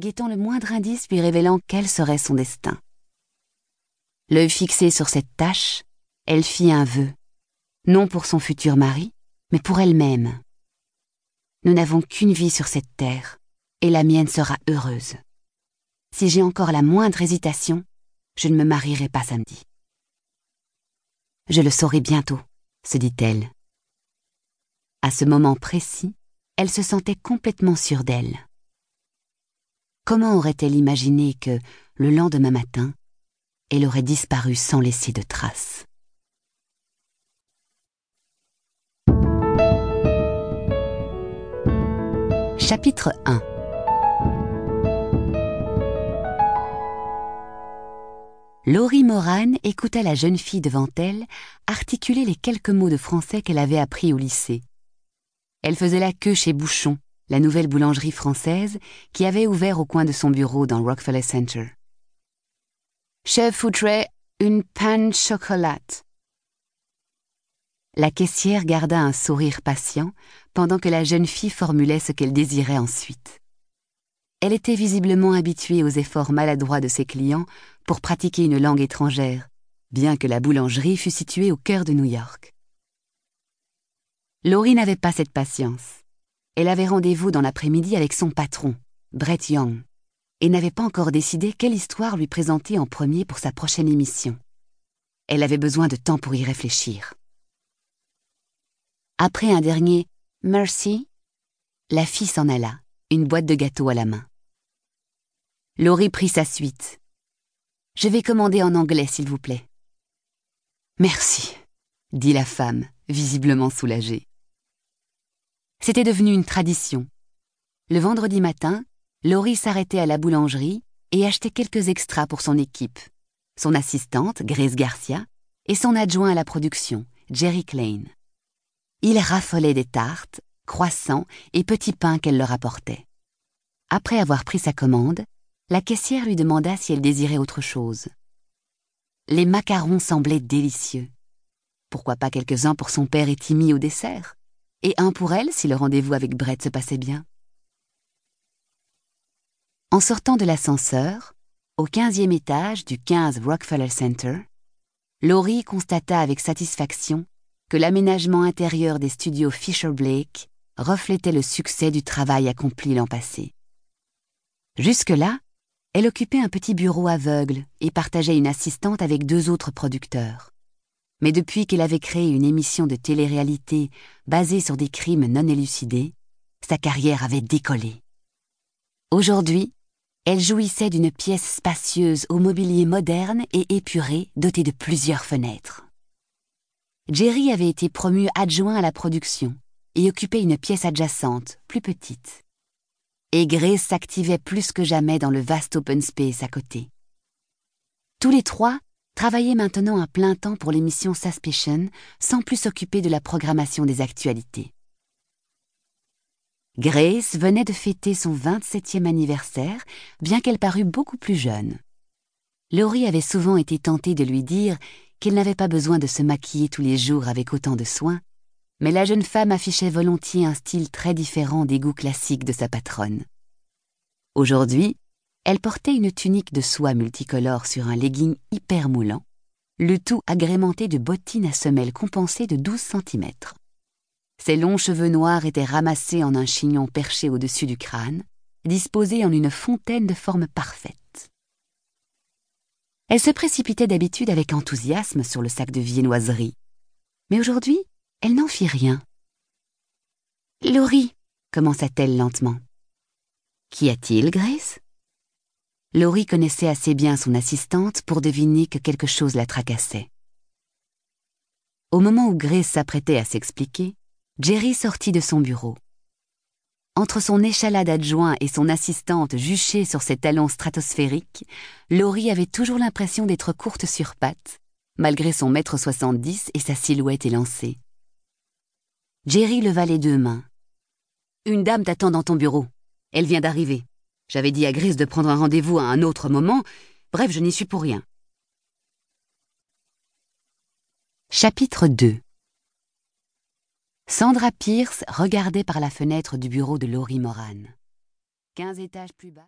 guettant le moindre indice lui révélant quel serait son destin. L'œil fixé sur cette tâche, elle fit un vœu, non pour son futur mari, mais pour elle-même. Nous n'avons qu'une vie sur cette terre, et la mienne sera heureuse. Si j'ai encore la moindre hésitation, je ne me marierai pas samedi. Je le saurai bientôt, se dit-elle. À ce moment précis, elle se sentait complètement sûre d'elle. Comment aurait-elle imaginé que, le lendemain matin, elle aurait disparu sans laisser de traces? Chapitre 1 Laurie Moran écouta la jeune fille devant elle articuler les quelques mots de français qu'elle avait appris au lycée. Elle faisait la queue chez Bouchon, la nouvelle boulangerie française qui avait ouvert au coin de son bureau dans Rockefeller Center. Je voudrais une panne chocolat. La caissière garda un sourire patient pendant que la jeune fille formulait ce qu'elle désirait ensuite. Elle était visiblement habituée aux efforts maladroits de ses clients pour pratiquer une langue étrangère, bien que la boulangerie fût située au cœur de New York. Laurie n'avait pas cette patience. Elle avait rendez-vous dans l'après-midi avec son patron, Brett Young, et n'avait pas encore décidé quelle histoire lui présenter en premier pour sa prochaine émission. Elle avait besoin de temps pour y réfléchir. Après un dernier Merci, la fille s'en alla, une boîte de gâteaux à la main. Laurie prit sa suite. Je vais commander en anglais, s'il vous plaît. Merci, dit la femme, visiblement soulagée. C'était devenu une tradition. Le vendredi matin, Laurie s'arrêtait à la boulangerie et achetait quelques extras pour son équipe, son assistante, Grace Garcia, et son adjoint à la production, Jerry Klein. Il raffolait des tartes, croissants et petits pains qu'elle leur apportait. Après avoir pris sa commande, la caissière lui demanda si elle désirait autre chose. Les macarons semblaient délicieux. Pourquoi pas quelques-uns pour son père et Timmy au dessert? Et un pour elle si le rendez-vous avec Brett se passait bien En sortant de l'ascenseur, au quinzième étage du 15 Rockefeller Center, Laurie constata avec satisfaction que l'aménagement intérieur des studios Fisher Blake reflétait le succès du travail accompli l'an passé. Jusque-là, elle occupait un petit bureau aveugle et partageait une assistante avec deux autres producteurs. Mais depuis qu'elle avait créé une émission de télé-réalité basée sur des crimes non élucidés, sa carrière avait décollé. Aujourd'hui, elle jouissait d'une pièce spacieuse au mobilier moderne et épuré dotée de plusieurs fenêtres. Jerry avait été promu adjoint à la production et occupait une pièce adjacente, plus petite et Grace s'activait plus que jamais dans le vaste open space à côté. Tous les trois travaillaient maintenant à plein temps pour l'émission Suspicion sans plus s'occuper de la programmation des actualités. Grace venait de fêter son 27e anniversaire, bien qu'elle parût beaucoup plus jeune. Laurie avait souvent été tentée de lui dire qu'elle n'avait pas besoin de se maquiller tous les jours avec autant de soin, mais la jeune femme affichait volontiers un style très différent des goûts classiques de sa patronne. Aujourd'hui, elle portait une tunique de soie multicolore sur un legging hyper moulant, le tout agrémenté de bottines à semelles compensées de 12 cm. Ses longs cheveux noirs étaient ramassés en un chignon perché au-dessus du crâne, disposé en une fontaine de forme parfaite. Elle se précipitait d'habitude avec enthousiasme sur le sac de viennoiserie. Mais aujourd'hui, elle n'en fit rien. Laurie, commença-t-elle lentement. Qu'y a-t-il, Grace? Laurie connaissait assez bien son assistante pour deviner que quelque chose la tracassait. Au moment où Grace s'apprêtait à s'expliquer, Jerry sortit de son bureau. Entre son échalade adjoint et son assistante juchée sur ses talons stratosphériques, Laurie avait toujours l'impression d'être courte sur pattes, malgré son mètre soixante-dix et sa silhouette élancée. Jerry leva les deux mains. Une dame t'attend dans ton bureau. Elle vient d'arriver. J'avais dit à Gris de prendre un rendez-vous à un autre moment. Bref, je n'y suis pour rien. Chapitre 2 Sandra Pierce regardait par la fenêtre du bureau de Laurie Moran. Quinze étages plus bas.